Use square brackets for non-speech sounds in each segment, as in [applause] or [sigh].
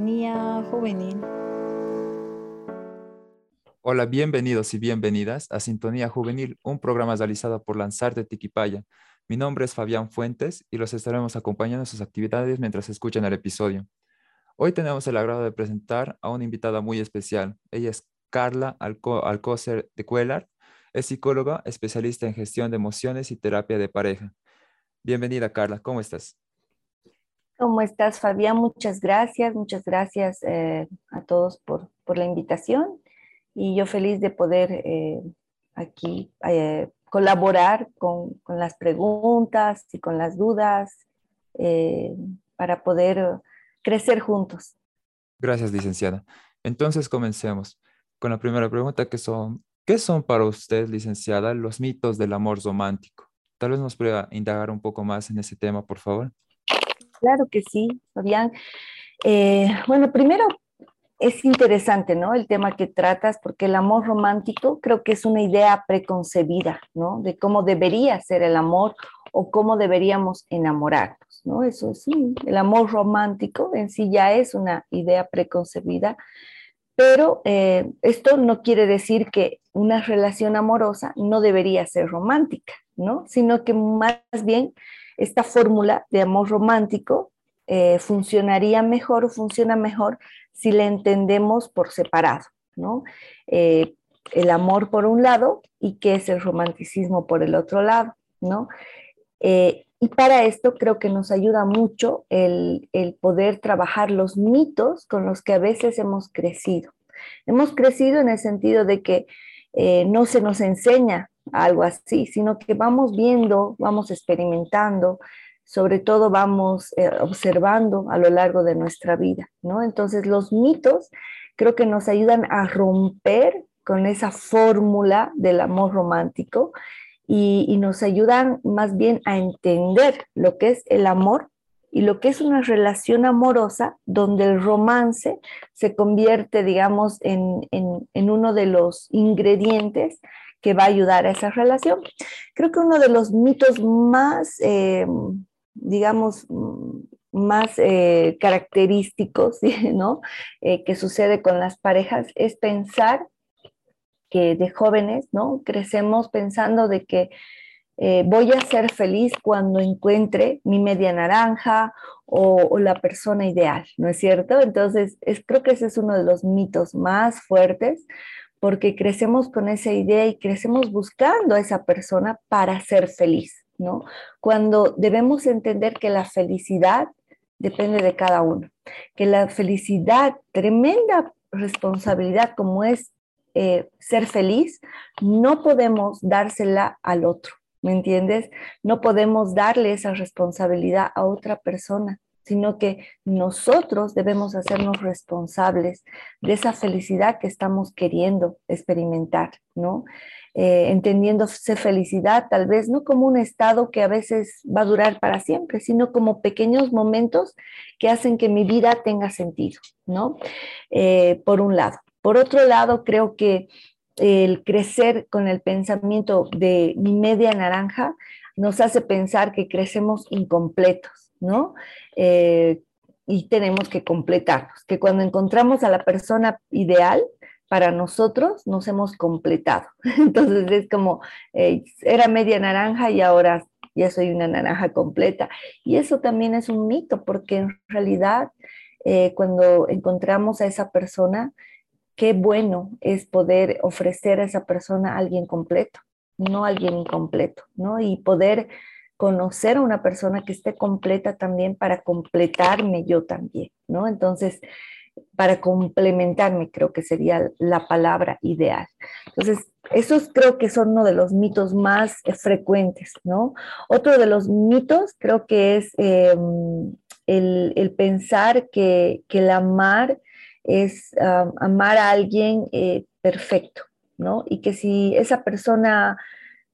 Sintonía Juvenil. Hola, bienvenidos y bienvenidas a Sintonía Juvenil, un programa realizado por Lanzarte Tiquipaya. Mi nombre es Fabián Fuentes y los estaremos acompañando en sus actividades mientras escuchan el episodio. Hoy tenemos el agrado de presentar a una invitada muy especial. Ella es Carla Alcócer de Cuellar. Es psicóloga, especialista en gestión de emociones y terapia de pareja. Bienvenida, Carla. ¿Cómo estás? ¿Cómo estás, Fabián? Muchas gracias. Muchas gracias eh, a todos por, por, la invitación. Y yo feliz de poder eh, aquí eh, colaborar con, con, las preguntas y con las dudas para poder crecer juntos. Gracias, licenciada. Entonces, comencemos con la primera pregunta, que son, ¿qué son para usted, licenciada, los mitos del amor romántico? Tal vez nos pueda indagar un poco más en ese tema, por favor. Claro que sí, Fabián. Eh, bueno, primero es interesante, ¿no? El tema que tratas, porque el amor romántico creo que es una idea preconcebida, ¿no? De cómo debería ser el amor o cómo deberíamos enamorarnos, ¿no? Eso sí, el amor romántico en sí ya es una idea preconcebida, pero eh, esto no quiere decir que una relación amorosa no debería ser romántica, ¿no? Sino que más bien esta fórmula de amor romántico eh, funcionaría mejor o funciona mejor si la entendemos por separado, ¿no? Eh, el amor por un lado y qué es el romanticismo por el otro lado, ¿no? Eh, y para esto creo que nos ayuda mucho el, el, poder trabajar los mitos con los que a veces hemos crecido. Hemos crecido en el sentido de que no se nos enseña algo así, sino que vamos viendo, vamos experimentando, sobre todo vamos eh, observando a lo largo de nuestra vida, ¿no? Entonces los mitos creo que nos ayudan a romper con esa fórmula del amor romántico y, nos ayudan más bien a entender lo que es el amor y lo que es una relación amorosa donde el romance se convierte, digamos, en, en uno de los ingredientes que va a ayudar a esa relación. Creo que uno de los mitos más, eh, digamos, más eh, característicos, [laughs] ¿no? Eh, que sucede con las parejas es pensar que de jóvenes, ¿no? Crecemos pensando de que voy a ser feliz cuando encuentre mi media naranja o, o, la persona ideal, ¿no es cierto? Entonces, es, creo que ese es uno de los mitos más fuertes, porque crecemos con esa idea y crecemos buscando a esa persona para ser feliz, ¿no? Cuando debemos entender que la felicidad depende de cada uno, que la felicidad, tremenda responsabilidad como es eh, ser feliz, no podemos dársela al otro, ¿me entiendes? No podemos darle esa responsabilidad a otra persona sino que nosotros debemos hacernos responsables de esa felicidad que estamos queriendo experimentar, ¿no? Eh, entendiéndose felicidad tal vez no como un estado que a veces va a durar para siempre, sino como pequeños momentos que hacen que mi vida tenga sentido, ¿no? Eh, por un lado. Por otro lado, creo que el crecer con el pensamiento de mi media naranja nos hace pensar que crecemos incompletos ¿no? Eh, y tenemos que completarnos, que cuando encontramos a la persona ideal, para nosotros nos hemos completado. [laughs] Entonces es como, eh, era media naranja y ahora ya soy una naranja completa. Y eso también es un mito, porque en realidad eh, cuando encontramos a esa persona, qué bueno es poder ofrecer a esa persona a alguien completo, no alguien incompleto, ¿no? Y poder conocer a una persona que esté completa también para completarme yo también, ¿no? Entonces, para complementarme creo que sería la palabra ideal. Entonces, esos creo que son uno de los mitos más eh, frecuentes, ¿no? Otro de los mitos creo que es em, el, pensar que, el amar es amar a alguien eh, perfecto, ¿no? Y que si esa persona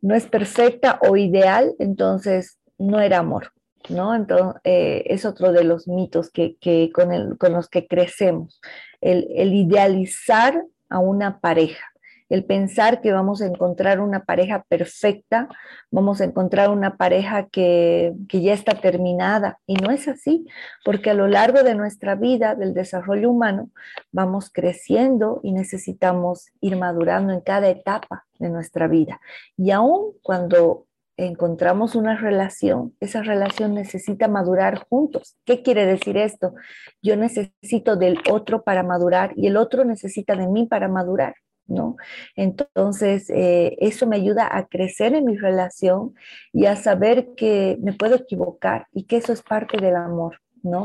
no es perfecta o ideal, entonces no era amor, ¿no? Entonces, eh, es otro de los mitos que, con, los que crecemos, el, idealizar a una pareja, el pensar que vamos a encontrar una pareja perfecta, vamos a encontrar una pareja que, que, ya está terminada. Y no es así, porque a lo largo de nuestra vida, del desarrollo humano, vamos creciendo y necesitamos ir madurando en cada etapa de nuestra vida. Y aún cuando encontramos una relación, esa relación necesita madurar juntos. ¿Qué quiere decir esto? Yo necesito del otro para madurar y el otro necesita de mí para madurar, ¿no? Entonces, eh, eso me ayuda a crecer en mi relación y a saber que me puedo equivocar y que eso es parte del amor, ¿no?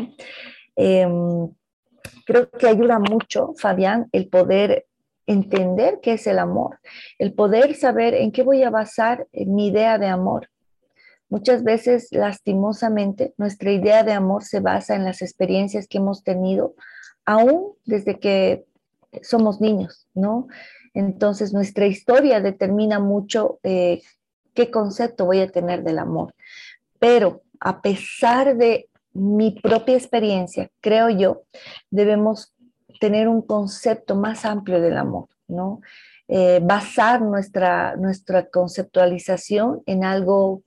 Em, creo que ayuda mucho, Fabián, el poder entender qué es el amor, el poder saber en qué voy a basar mi idea de amor. Muchas veces, lastimosamente, nuestra idea de amor se basa en las experiencias que hemos tenido, aún desde que somos niños, ¿no? Entonces, nuestra historia determina mucho eh, qué concepto voy a tener del amor. Pero a pesar de mi propia experiencia, creo yo, debemos tener un concepto más amplio del amor, ¿no? Eh, basar nuestra, nuestra conceptualización en algo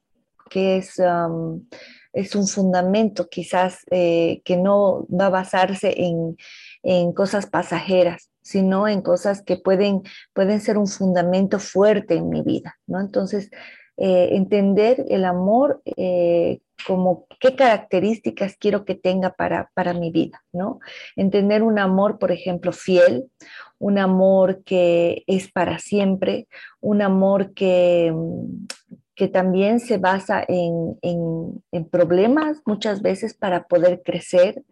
que es, um, es un fundamento quizás eh, que no va a basarse en, en, cosas pasajeras, sino en cosas que pueden, pueden ser un fundamento fuerte en mi vida, ¿no? Entonces, eh, entender el amor como qué características quiero que tenga para, para mi vida, ¿no? Entender un amor, por ejemplo, fiel, un amor que es para siempre, un amor que, que también se basa en, problemas muchas veces para poder crecer,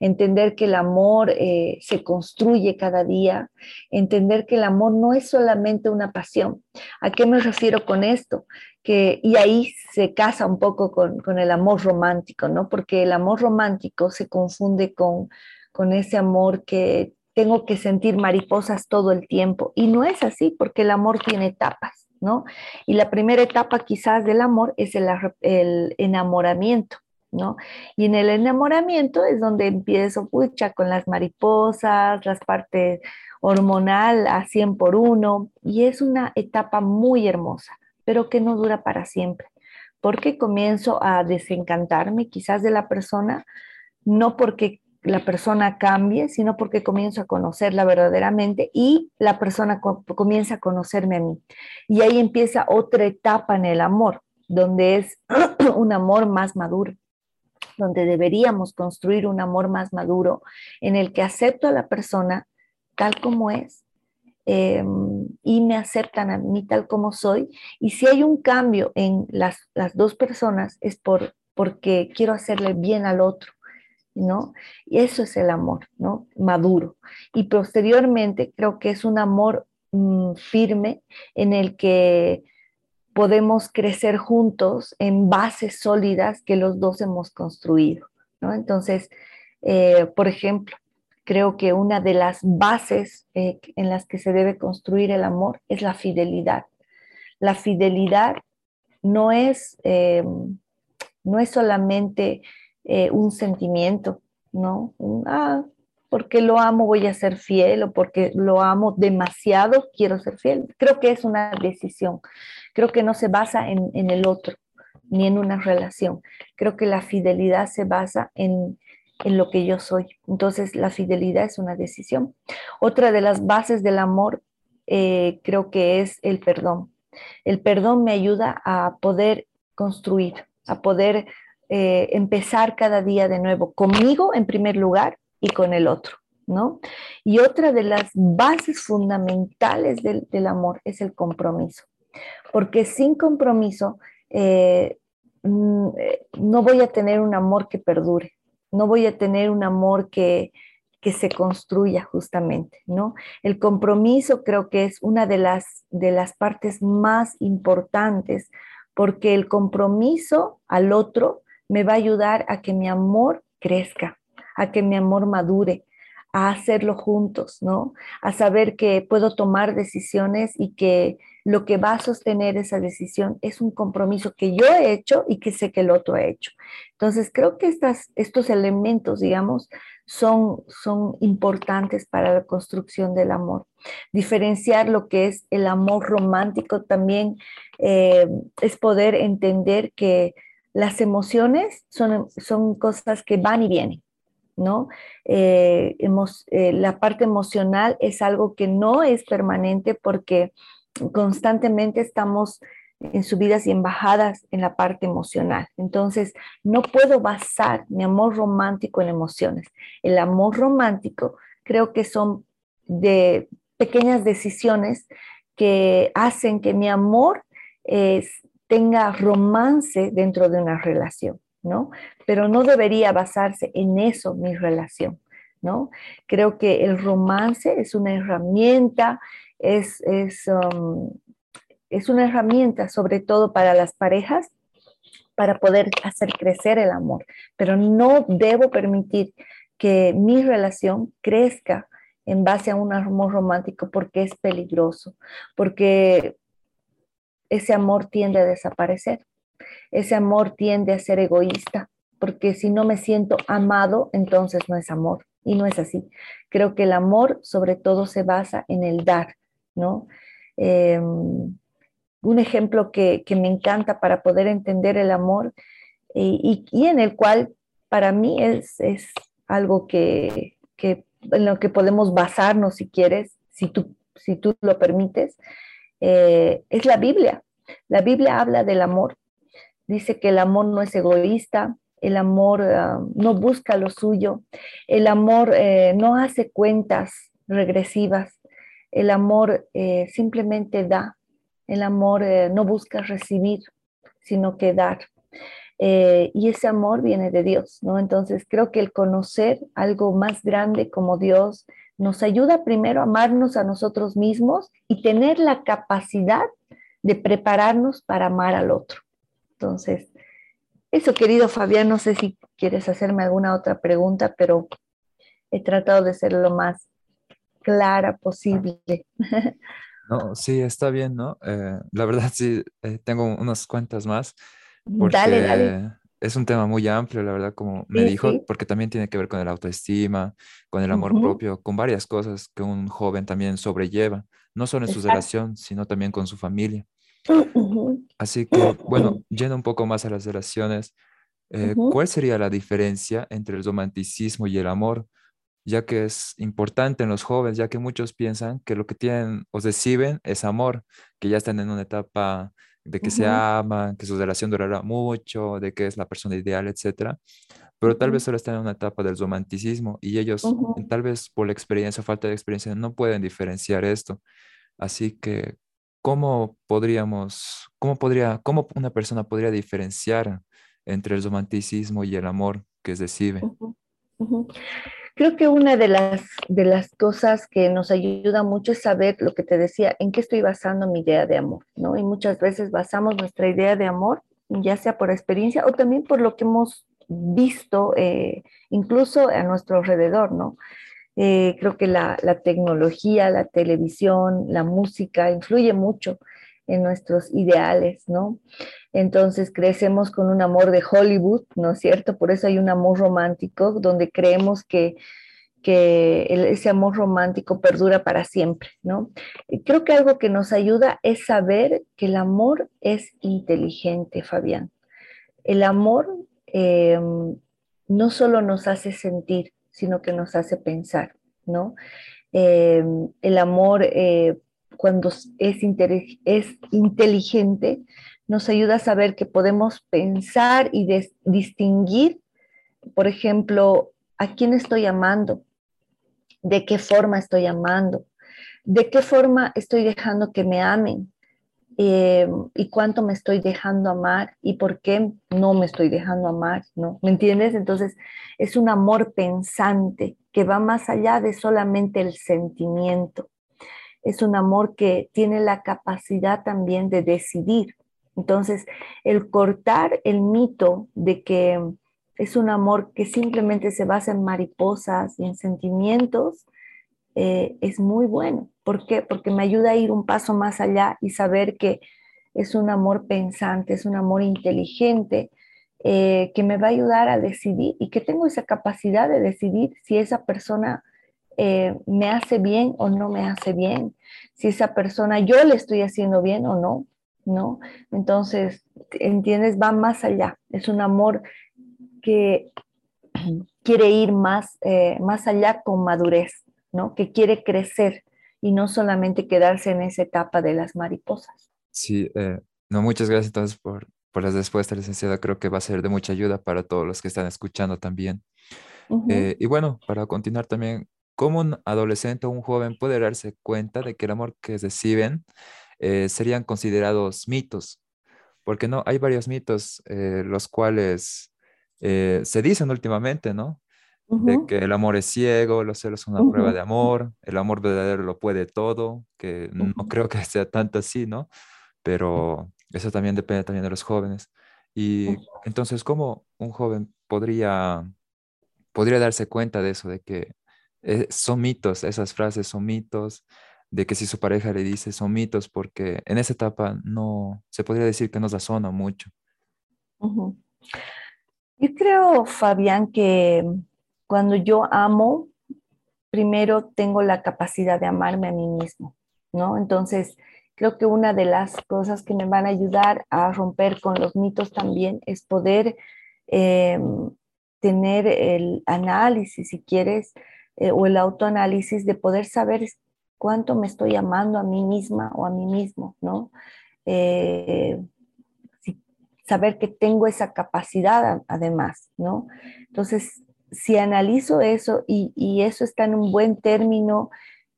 entender que el amor eh, se construye cada día, entender que el amor no es solamente una pasión. ¿A qué me refiero con esto? Que, y ahí se casa un poco con, con, el amor romántico, ¿no? Porque el amor romántico se confunde con, con ese amor que tengo que sentir mariposas todo el tiempo. Y no es así, porque el amor tiene etapas. Y la primera etapa quizás del amor es el, enamoramiento, ¿no? Y en el enamoramiento es donde empiezo, pucha, con las mariposas, las partes hormonal a 100 por uno, y es una etapa muy hermosa, pero que no dura para siempre, porque comienzo a desencantarme quizás de la persona, no porque la persona cambie, sino porque comienzo a conocerla verdaderamente y la persona comienza a conocerme a mí. Y ahí empieza otra etapa en el amor, donde es [clears throat] un amor más maduro, donde deberíamos construir un amor más maduro en el que acepto a la persona tal como es em, y me aceptan a mí tal como soy. Y si hay un cambio en las, las dos personas es por, porque quiero hacerle bien al otro ¿no? Y eso es el amor, ¿no? Maduro. Y posteriormente creo que es un amor mm, firme en el que podemos crecer juntos en bases sólidas que los dos hemos construido, ¿no? Entonces, eh, por ejemplo, creo que una de las bases eh, en las que se debe construir el amor es la fidelidad. La fidelidad no es, eh, no es solamente eh, un sentimiento, ¿no? ah, porque lo amo voy a ser fiel o porque lo amo demasiado quiero ser fiel. Creo que es una decisión. Creo que no se basa en, en el otro ni en una relación. Creo que la fidelidad se basa en, en lo que yo soy. Entonces, la fidelidad es una decisión. Otra de las bases del amor eh, creo que es el perdón. El perdón me ayuda a poder construir, a poder eh, empezar cada día de nuevo conmigo en primer lugar y con el otro, ¿no? Y otra de las bases fundamentales del, amor es el compromiso, porque sin compromiso eh, mm, eh, no voy a tener un amor que perdure, no voy a tener un amor que, que se construya justamente, ¿no? El compromiso creo que es una de las, de las partes más importantes porque el compromiso al otro me va a ayudar a que mi amor crezca, a que mi amor madure, a hacerlo juntos, ¿no? A saber que puedo tomar decisiones y que lo que va a sostener esa decisión es un compromiso que yo he hecho y que sé que el otro ha hecho. Entonces, creo que estos elementos, digamos, son, son importantes para la construcción del amor. Diferenciar lo que es el amor romántico también eh, es poder entender que las emociones son, son cosas que van y vienen. ¿no? Eh, eh, la parte emocional es algo que no es permanente porque constantemente estamos en subidas y en bajadas en la parte emocional. Entonces, no puedo basar mi amor romántico en emociones. El amor romántico creo que son de pequeñas decisiones que hacen que mi amor tenga romance dentro de una relación. ¿no? Pero no debería basarse en eso mi relación, ¿no? Creo que el romance es una herramienta, es, es, um, es una herramienta sobre todo para las parejas para poder hacer crecer el amor, pero no debo permitir que mi relación crezca en base a un amor romántico porque es peligroso, porque ese amor tiende a desaparecer ese amor tiende a ser egoísta, porque si no me siento amado, entonces no es amor. Y no es así. Creo que el amor sobre todo se basa en el dar, ¿no? Em, un ejemplo que, me encanta para poder entender el amor y, en el cual para mí es, algo que, en lo que podemos basarnos si quieres, si tú, si tú lo permites, eh, es la Biblia. La Biblia habla del amor dice que el amor no es egoísta, el amor ah, no busca lo suyo, el amor eh, no hace cuentas regresivas, el amor eh, simplemente da, el amor no busca recibir, sino que dar. y ese amor viene de Dios, ¿no? Entonces creo que el conocer algo más grande como Dios nos ayuda primero a amarnos a nosotros mismos y tener la capacidad de prepararnos para amar al otro. Entonces, eso, querido Fabián, no sé si quieres hacerme alguna otra pregunta, pero he tratado de ser lo más clara posible. [laughs] No, sí, está bien, ¿no? Eh, la verdad sí, eh, tengo unas cuentas más. Porque dale, dale. Es un tema muy amplio, la verdad, como me dijo, porque también tiene que ver con el autoestima, con el amor propio, con varias cosas que un joven también sobrelleva, no solo en su relación, sino también con su familia. Así [clears throat] que, bueno, yendo un poco más a las relaciones, eh, ¿cuál sería la diferencia entre el romanticismo y el amor? Ya que es importante en los jóvenes, ya que muchos piensan que lo que tienen o reciben es amor, que ya están en una etapa de que se aman, que su relación durará mucho, de que es la persona ideal, etc. Pero tal vez solo están en una etapa del romanticismo y ellos, tal vez por la experiencia o falta de experiencia, no pueden diferenciar esto. Así que, ¿cómo podríamos, cómo podría, cómo una persona podría diferenciar entre el romanticismo y el amor que se recibe? Creo que una de las, de las cosas que nos ayuda mucho es saber lo que te decía, en qué estoy basando mi idea de amor, ¿no? Y muchas veces basamos nuestra idea de amor, ya sea por experiencia o también por lo que hemos visto, eh, incluso a nuestro alrededor, ¿no? Eh, creo que la, tecnología, la televisión, la música influye mucho en nuestros ideales, ¿no? Entonces crecemos con un amor de Hollywood, ¿no es cierto? Por eso hay un amor romántico donde creemos que, que ese amor romántico perdura para siempre, ¿no? creo que algo que nos ayuda es saber que el amor es inteligente, Fabián. El amor eh, no solo nos hace sentir, sino que nos hace pensar, ¿no? Eh, el amor, eh, cuando es, inteligente, nos ayuda a saber que podemos pensar y distinguir, por ejemplo, a quién estoy amando, de qué forma estoy amando, de qué forma estoy dejando que me amen, eh, y cuánto me estoy dejando amar y por qué no me estoy dejando amar, ¿no? ¿Me entiendes? Entonces es un amor pensante que va más allá de solamente el sentimiento. Es un amor que tiene la capacidad también de decidir. Entonces, el cortar el mito de que es un amor que simplemente se basa en mariposas y en sentimientos, eh, es muy bueno. ¿Por qué? Porque me ayuda a ir un paso más allá y saber que es un amor pensante, es un amor inteligente eh, que me va a ayudar a decidir y que tengo esa capacidad de decidir si esa persona eh, me hace bien o no me hace bien, si esa persona yo le estoy haciendo bien o no, ¿no? Entonces, ¿entiendes? Va más allá, es un amor que [clears throat] quiere ir más, eh, más allá con madurez, ¿no? Que quiere crecer y no solamente quedarse en esa etapa de las mariposas. Sí, eh, no, muchas gracias entonces por, por las respuestas, licenciada. Creo que va a ser de mucha ayuda para todos los que están escuchando también. y bueno, para continuar también ¿Cómo un adolescente o un joven puede darse cuenta de que el amor que reciben eh, serían considerados mitos? Porque no, hay varios mitos, eh, los cuales eh, se dicen últimamente, ¿no? De que el amor es ciego, los celos son una prueba de amor, el amor verdadero lo puede todo, que no creo que sea tanto así, ¿no? Pero eso también depende también de los jóvenes. Y entonces, ¿cómo un joven podría, podría darse cuenta de eso, de que eh, son mitos, esas frases son mitos, de que si su pareja le dice son mitos, porque en esa etapa no, se podría decir que nos razona mucho. Yo creo, Fabián, que cuando yo amo, primero tengo la capacidad de amarme a mí mismo, ¿no? Entonces, creo que una de las cosas que me van a ayudar a romper con los mitos también es poder em, tener el análisis, si quieres, eh, o el autoanálisis de poder saber cuánto me estoy amando a mí misma o a mí mismo, ¿no? Eh, saber que tengo esa capacidad además, ¿no? Entonces, si analizo eso y, eso está en un buen término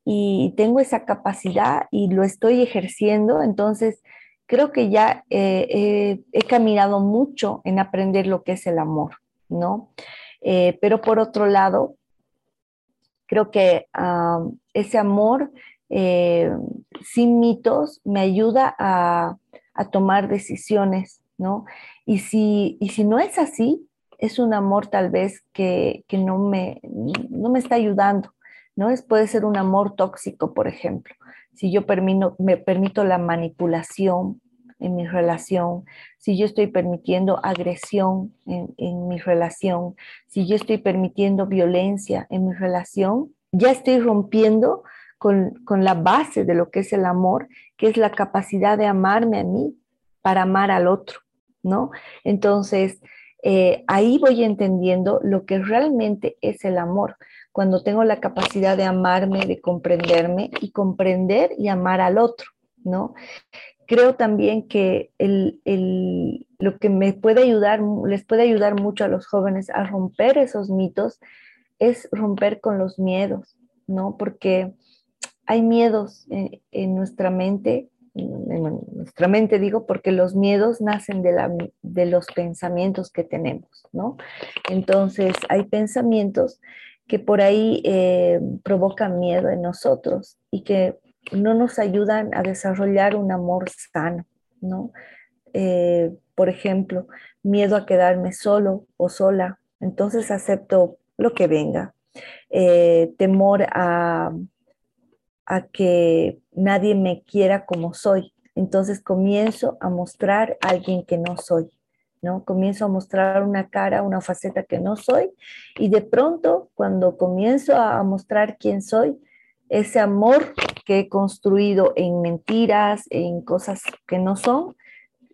y tengo esa capacidad y lo estoy ejerciendo, entonces creo que ya eh, he caminado mucho en aprender lo que es el amor, ¿no? pero por otro lado, Creo que ese amor eh, sin mitos me ayuda a, tomar decisiones, ¿no? Y si, y si no es así, es un amor tal vez que, no, me, no me está ayudando, ¿no? Es, puede ser un amor tóxico, por ejemplo. Si yo me permito la manipulación, en mi relación, si yo estoy permitiendo agresión en, mi relación, si yo estoy permitiendo violencia en mi relación, ya estoy rompiendo con, la base de lo que es el amor, que es la capacidad de amarme a mí para amar al otro, ¿no? Entonces, eh, ahí voy entendiendo lo que realmente es el amor, cuando tengo la capacidad de amarme, de comprenderme y comprender y amar al otro, ¿no? Creo también que lo que me puede ayudar, les puede ayudar mucho a los jóvenes a romper esos mitos es romper con los miedos, ¿no? Porque hay miedos en, nuestra mente, en nuestra mente digo, porque los miedos nacen de, la, de los pensamientos que tenemos, ¿no? Entonces, hay pensamientos que por ahí eh, provocan miedo en nosotros y que no nos ayudan a desarrollar un amor sano, ¿no? Eh, por ejemplo, miedo a quedarme solo o sola, entonces acepto lo que venga. Eh, temor a, a que nadie me quiera como soy, entonces comienzo a mostrar a alguien que no soy. ¿no? Comienzo a mostrar una cara, una faceta que no soy y de pronto cuando comienzo a mostrar quién soy, ese amor que he construido en mentiras, en cosas que no son,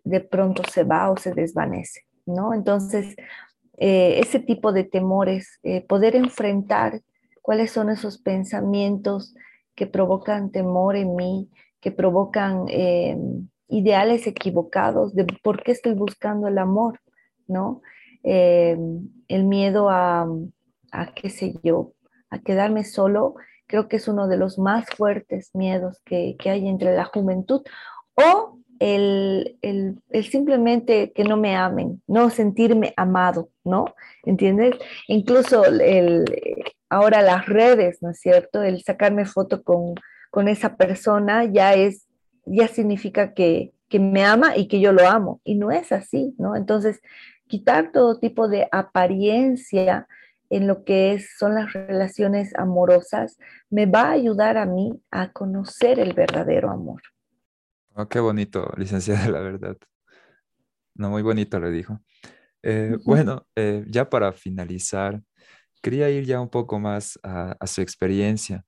de pronto se va o se desvanece, ¿no? Entonces, eh, ese tipo de temores, eh, poder enfrentar cuáles son esos pensamientos que provocan temor en mí, que provocan eh, ideales equivocados de por qué estoy buscando el amor, ¿no? el miedo a, a, qué sé yo, a quedarme solo creo que es uno de los más fuertes miedos que, hay entre la juventud, o el, simplemente que no me amen, no sentirme amado, ¿no? ¿Entiendes? Incluso el, ahora las redes, ¿no es cierto? El sacarme foto con, esa persona ya es, ya significa que, que me ama y que yo lo amo, y no es así, ¿no? Entonces, quitar todo tipo de apariencia en lo que son las relaciones amorosas, me va a ayudar a mí a conocer el verdadero amor. Oh, qué bonito, licenciada, [laughs] la verdad. No, muy bonito lo dijo. Eh, bueno, eh, ya para finalizar, quería ir ya un poco más a, su experiencia,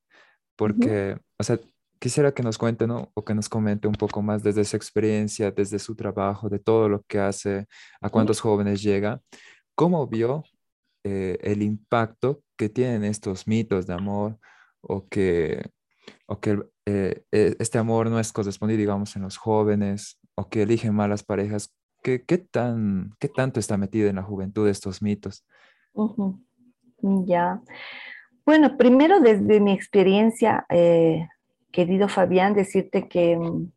porque, o sea, quisiera que nos cuente, ¿no? O que nos comente un poco más desde su experiencia, desde su trabajo, de todo lo que hace, a cuántos jóvenes llega, cómo vio eh, el impacto que tienen estos mitos de amor o que, o que eh, eh, este amor no es correspondido, digamos, en los jóvenes o que eligen malas parejas. ¿Qué, qué, tan, qué tanto está metido en la juventud estos mitos? Ya. Bueno, primero desde mi experiencia, querido Fabián, decirte que, mm,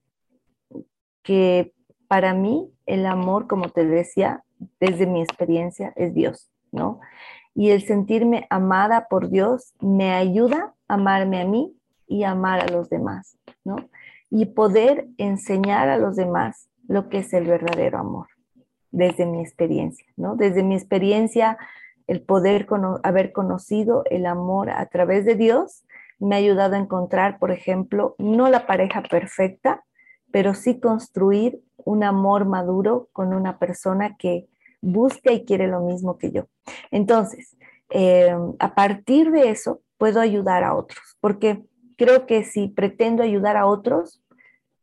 que para mí el amor, como te decía, desde mi experiencia, es Dios, Y el sentirme amada por Dios me ayuda a amarme a mí y amar a los demás, ¿no? Y poder enseñar a los demás lo que es el verdadero amor, desde mi experiencia, ¿no? Desde mi experiencia, el poder haber conocido el amor a través de Dios me ha ayudado a encontrar, por ejemplo, no la pareja perfecta, pero sí construir un amor maduro con una persona que busca y quiere lo mismo que yo. Entonces, eh, a partir de eso, puedo ayudar a otros, porque creo que si pretendo ayudar a otros,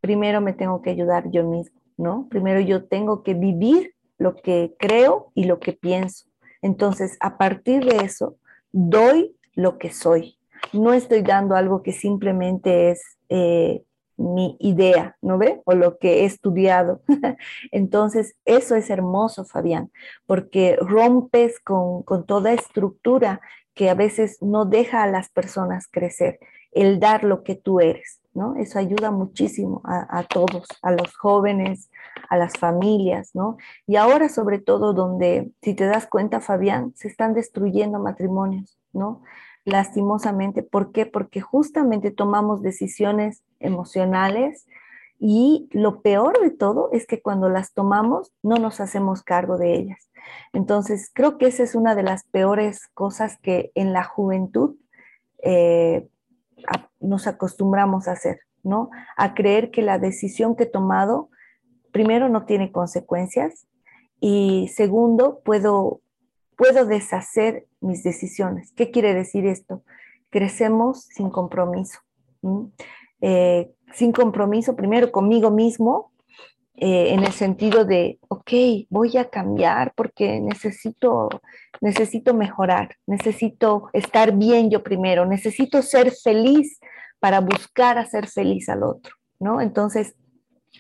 primero me tengo que ayudar yo mismo, ¿no? Primero yo tengo que vivir lo que creo y lo que pienso. Entonces, a partir de eso, doy lo que soy, no estoy dando algo que simplemente es eh, mi idea, ¿no ve? O lo que he estudiado. [laughs] Entonces, eso es hermoso, Fabián, porque rompes con, toda estructura que a veces no deja a las personas crecer, el dar lo que tú eres, ¿no? Eso ayuda muchísimo a, a, todos, a los jóvenes, a las familias, ¿no? Y ahora sobre todo donde, si te das cuenta, Fabián, se están destruyendo matrimonios, ¿no? lastimosamente. ¿Por qué? Porque justamente tomamos decisiones emocionales y lo peor de todo es que cuando las tomamos no nos hacemos cargo de ellas. Entonces, creo que esa es una de las peores cosas que en la juventud eh, nos acostumbramos a hacer, ¿no? A creer que la decisión que he tomado, primero, no tiene consecuencias y segundo, puedo puedo deshacer mis decisiones. ¿Qué quiere decir esto? Crecemos sin compromiso. Eh, sin compromiso, primero conmigo mismo, eh, en el sentido de, ok, voy a cambiar porque necesito, necesito mejorar, necesito estar bien yo primero, necesito ser feliz para buscar hacer feliz al otro, ¿no? Entonces,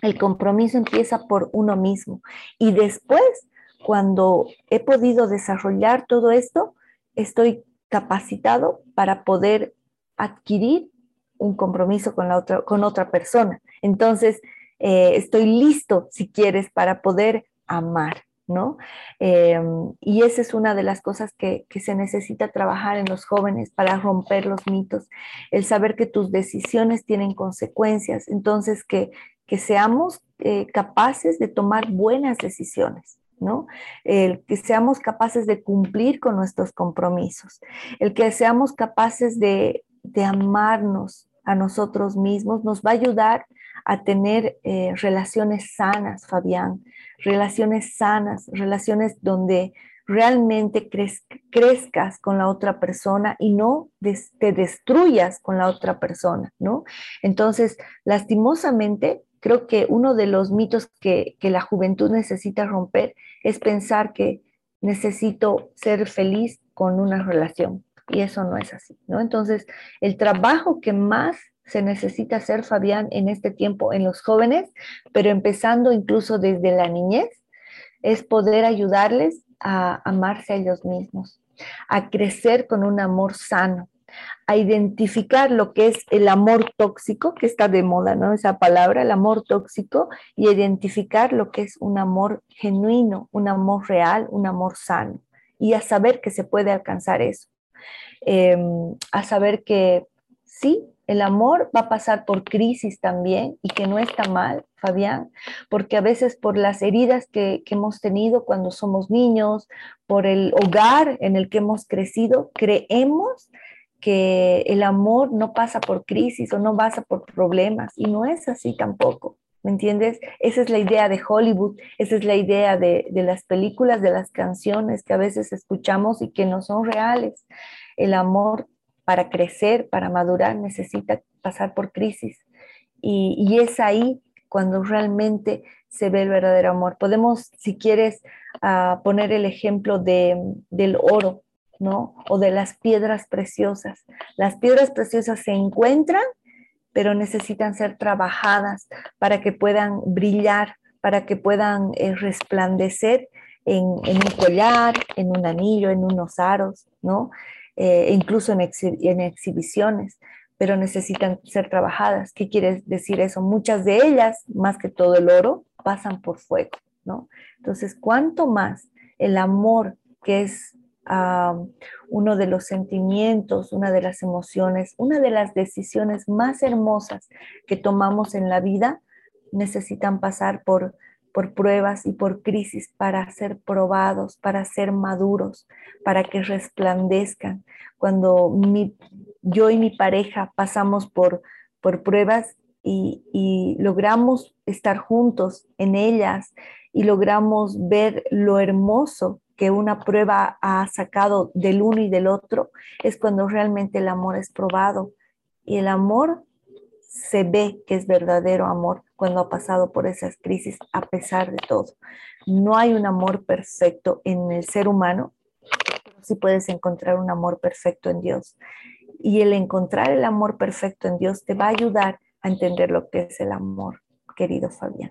el compromiso empieza por uno mismo y después cuando he podido desarrollar todo esto, estoy capacitado para poder adquirir un compromiso con, la otra, con otra persona. Entonces, eh, estoy listo, si quieres, para poder amar, ¿no? Em, y esa es una de las cosas que, se necesita trabajar en los jóvenes para romper los mitos, el saber que tus decisiones tienen consecuencias, entonces que, seamos eh, capaces de tomar buenas decisiones. ¿no? El que seamos capaces de cumplir con nuestros compromisos, el que seamos capaces de, amarnos a nosotros mismos, nos va a ayudar a tener eh, relaciones sanas, Fabián, relaciones sanas, relaciones donde realmente crezcas con la otra persona y no te destruyas con la otra persona, ¿no? Entonces, lastimosamente, creo que uno de los mitos que, la juventud necesita romper es pensar que necesito ser feliz con una relación. Y eso no es así, ¿no? Entonces, el trabajo que más se necesita hacer, Fabián, en este tiempo en los jóvenes, pero empezando incluso desde la niñez, es poder ayudarles a amarse a ellos mismos, a crecer con un amor sano, a identificar lo que es el amor tóxico, que está de moda, ¿no? Esa palabra, el amor tóxico, y identificar lo que es un amor genuino, un amor real, un amor sano, y a saber que se puede alcanzar eso. Em, a saber que sí, el amor va a pasar por crisis también y que no está mal, Fabián, porque a veces por las heridas que, que, hemos tenido cuando somos niños, por el hogar en el que hemos crecido, creemos que el amor no pasa por crisis o no pasa por problemas y no es así tampoco. ¿Me entiendes? Esa es la idea de Hollywood, esa es la idea de, de las películas, de las canciones que a veces escuchamos y que no son reales. El amor para crecer, para madurar, necesita pasar por crisis. Y, y, es ahí cuando realmente se ve el verdadero amor. Podemos, si quieres, uh, poner el ejemplo de, del oro, ¿no? O de las piedras preciosas. Las piedras preciosas se encuentran pero necesitan ser trabajadas para que puedan brillar, para que puedan eh, resplandecer en, un collar, en un anillo, en unos aros, ¿no? Eh, incluso en, exhibiciones, pero necesitan ser trabajadas. ¿Qué quiere decir eso? Muchas de ellas, más que todo el oro, pasan por fuego, ¿no? Entonces, ¿cuánto más el amor que es uno de los sentimientos, una de las emociones, una de las decisiones más hermosas que tomamos en la vida, necesitan pasar por, por pruebas y por crisis para ser probados, para ser maduros, para que resplandezcan. Cuando yo y mi pareja pasamos por, por pruebas y, y logramos estar juntos en ellas y logramos ver lo hermoso que una prueba ha sacado del uno y del otro, es cuando realmente el amor es probado. Y el amor se ve que es verdadero amor cuando ha pasado por esas crisis a pesar de todo. No hay un amor perfecto en el ser humano, pero sí puedes encontrar un amor perfecto en Dios. Y el encontrar el amor perfecto en Dios te va a ayudar a entender lo que es el amor, querido Fabián.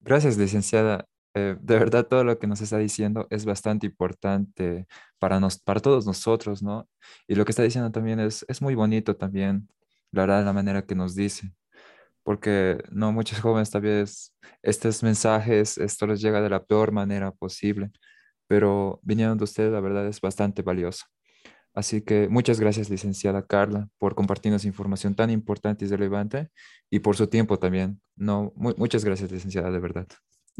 Gracias, licenciada. Eh, de verdad todo lo que nos está diciendo es bastante importante para, nos, para todos nosotros, ¿no? Y lo que está diciendo también es, es muy bonito también, la verdad, la manera que nos dice, porque no muchos jóvenes tal vez estos mensajes, esto les llega de la peor manera posible, pero viniendo de usted, la verdad es bastante valioso. Así que muchas gracias, licenciada Carla, por compartirnos información tan importante y relevante y por su tiempo también. No, muchas gracias, licenciada, de verdad.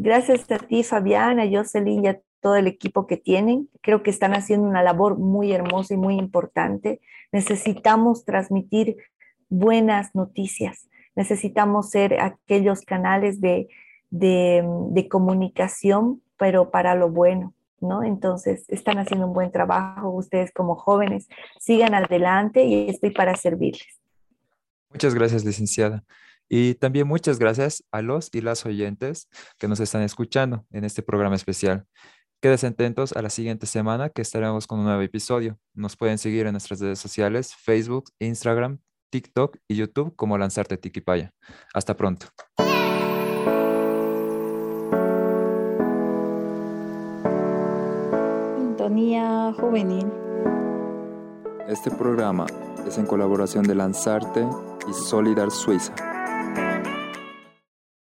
Gracias a ti, Fabiana, Jocelyn y a todo el equipo que tienen. Creo que están haciendo una labor muy hermosa y muy importante. Necesitamos transmitir buenas noticias. Necesitamos ser aquellos canales de, de, comunicación, pero para lo bueno. ¿No? Entonces, están haciendo un buen trabajo ustedes como jóvenes. Sigan adelante y estoy para servirles. Muchas gracias, licenciada. Y también muchas gracias a los y las oyentes que nos están escuchando en este programa especial. Quédense atentos a la siguiente semana que estaremos con un nuevo episodio. Nos pueden seguir en nuestras redes sociales, Facebook, Instagram, TikTok y YouTube como Lanzarte Tiquipaya. Hasta pronto. Sintonía Juvenil. Este programa es en colaboración de Lanzarte y Solidar Suiza.